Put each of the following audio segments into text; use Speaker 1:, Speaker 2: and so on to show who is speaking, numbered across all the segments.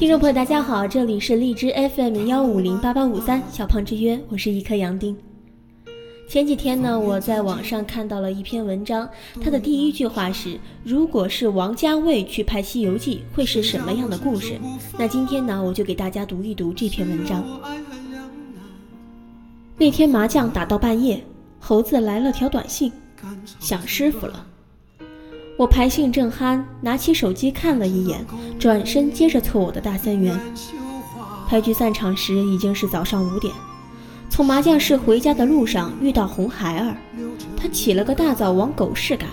Speaker 1: 听众朋友，大家好，这里是荔枝 FM 幺五零八八五三小胖之约，我是一颗杨丁。前几天呢，我在网上看到了一篇文章，它的第一句话是：“如果是王家卫去拍《西游记》，会是什么样的故事？”那今天呢，我就给大家读一读这篇文章。那天麻将打到半夜，猴子来了条短信，想师傅了。我牌兴正酣，拿起手机看了一眼，转身接着凑我的大三元。牌局散场时已经是早上五点，从麻将室回家的路上遇到红孩儿，他起了个大早往狗市赶，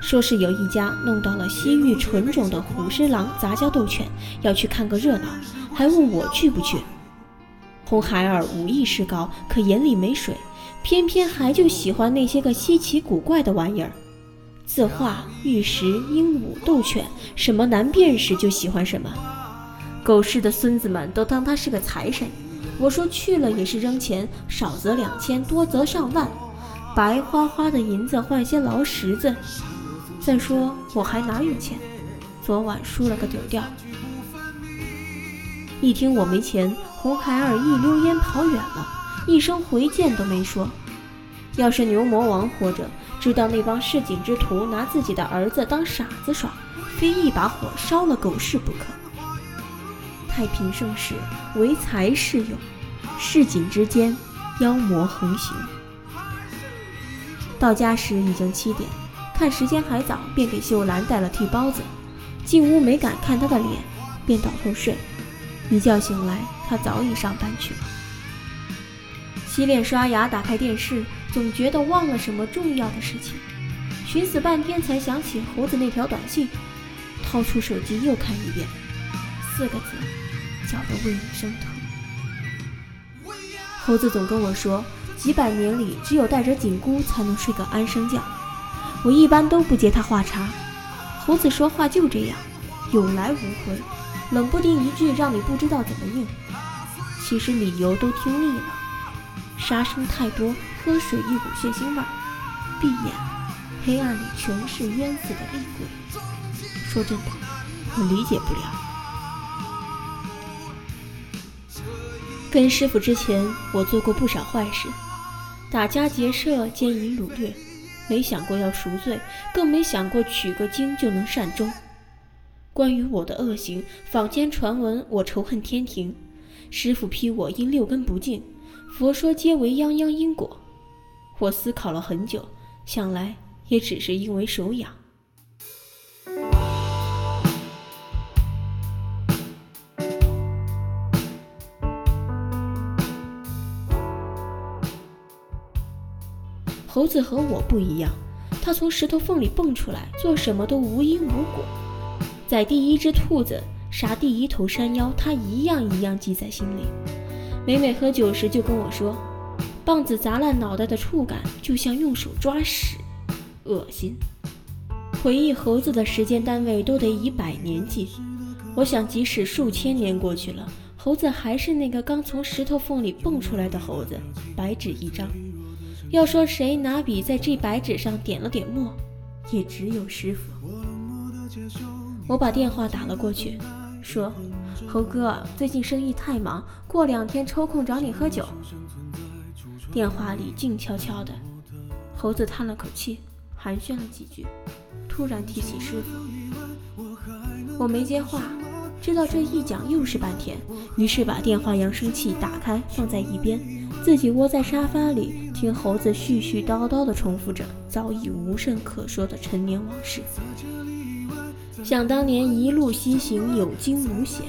Speaker 1: 说是有一家弄到了西域纯种的虎狮狼杂交斗犬，要去看个热闹，还问我去不去。红孩儿武艺是高，可眼里没水，偏偏还就喜欢那些个稀奇古怪的玩意儿。字画、玉石、鹦鹉、斗犬，什么难辨识就喜欢什么。狗市的孙子们都当他是个财神。我说去了也是扔钱，少则两千，多则上万，白花花的银子换些劳什子。再说我还哪有钱？昨晚输了个丢掉。一听我没钱，红孩儿一溜烟跑远了，一声回见都没说。要是牛魔王活着。知道那帮市井之徒拿自己的儿子当傻子耍，非一把火烧了狗市不可。太平盛世，唯才是用，市井之间，妖魔横行。到家时已经七点，看时间还早，便给秀兰带了屉包子。进屋没敢看她的脸，便倒头睡。一觉醒来，她早已上班去了。洗脸刷牙，打开电视。总觉得忘了什么重要的事情，寻思半天才想起猴子那条短信，掏出手机又看一遍，四个字，叫得胃里生疼。猴子总跟我说，几百年里只有带着紧箍才能睡个安生觉，我一般都不接他话茬。猴子说话就这样，有来无回，冷不丁一句让你不知道怎么应。其实理由都听腻了，杀生太多。喝水一股血腥味儿，闭眼，黑暗里全是冤死的厉鬼。说真的，我理解不了。跟师傅之前，我做过不少坏事，打家劫舍、奸淫掳掠，没想过要赎罪，更没想过取个经就能善终。关于我的恶行，坊间传闻我仇恨天庭，师傅批我因六根不净，佛说皆为泱泱因果。我思考了很久，想来也只是因为手痒。猴子和我不一样，他从石头缝里蹦出来，做什么都无因无果。宰第一只兔子，杀第一头山妖，他一样一样记在心里。每每喝酒时，就跟我说。棒子砸烂脑袋的触感，就像用手抓屎，恶心。回忆猴子的时间单位都得以百年计。我想，即使数千年过去了，猴子还是那个刚从石头缝里蹦出来的猴子，白纸一张。要说谁拿笔在这白纸上点了点墨，也只有师傅。我把电话打了过去，说：“猴哥，最近生意太忙，过两天抽空找你喝酒。”电话里静悄悄的，猴子叹了口气，寒暄了几句，突然提起师傅。我没接话，知道这一讲又是半天，于是把电话扬声器打开放在一边，自己窝在沙发里听猴子絮絮叨叨地重复着早已无甚可说的陈年往事。想当年一路西行有惊无险，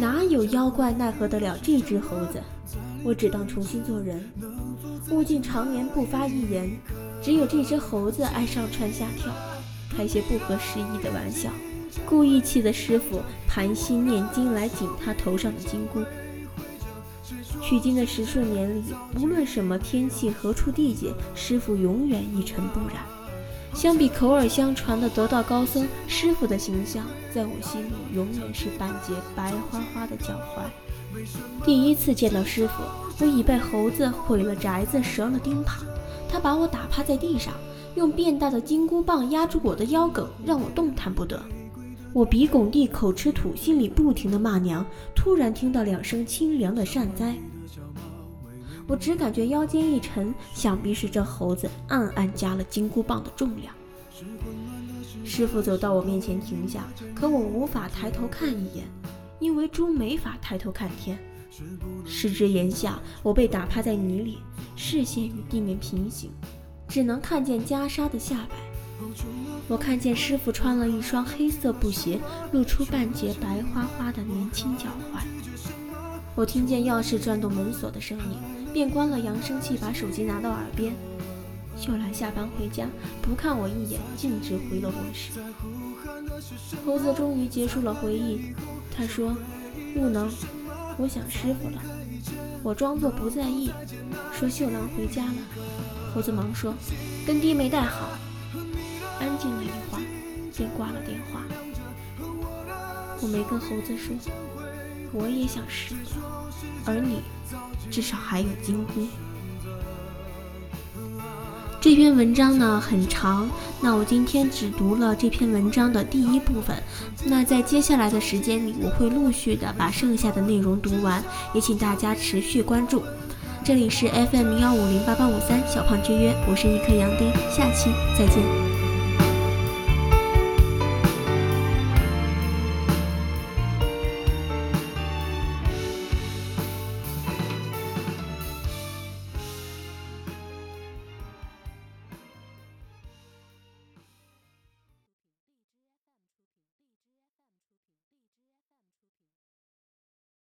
Speaker 1: 哪有妖怪奈何得了这只猴子？我只当重新做人。物尽常年不发一言，只有这只猴子爱上蹿下跳，开些不合时宜的玩笑，故意气得师傅盘膝念经来紧他头上的金箍。取经的十数年里，无论什么天气、何处地界，师傅永远一尘不染。相比口耳相传的得道高僧，师傅的形象在我心里永远是半截白花花的脚踝。第一次见到师傅，我已被猴子毁了宅子，折了钉耙。他把我打趴在地上，用变大的金箍棒压住我的腰梗，让我动弹不得。我鼻拱地，口吃土，心里不停的骂娘。突然听到两声清凉的善哉，我只感觉腰间一沉，想必是这猴子暗暗加了金箍棒的重量。师傅走到我面前停下，可我无法抬头看一眼，因为猪没法抬头看天。失之言下，我被打趴在泥里，视线与地面平行，只能看见袈裟的下摆。我看见师傅穿了一双黑色布鞋，露出半截白花花的年轻脚踝。我听见钥匙转动门锁的声音，便关了扬声器，把手机拿到耳边。秀兰下班回家，不看我一眼，径直回了卧室。猴子终于结束了回忆，他说：“不能，我想师傅了。”我装作不在意，说：“秀兰回家了。”猴子忙说：“跟爹没带好。”安静了一会儿，便挂了电话。我没跟猴子说，我也想师傅，而你至少还有金箍。这篇文章呢很长，那我今天只读了这篇文章的第一部分。那在接下来的时间里，我会陆续的把剩下的内容读完，也请大家持续关注。这里是 FM 幺五零八八五三小胖之约，我是一颗杨丁，下期再见。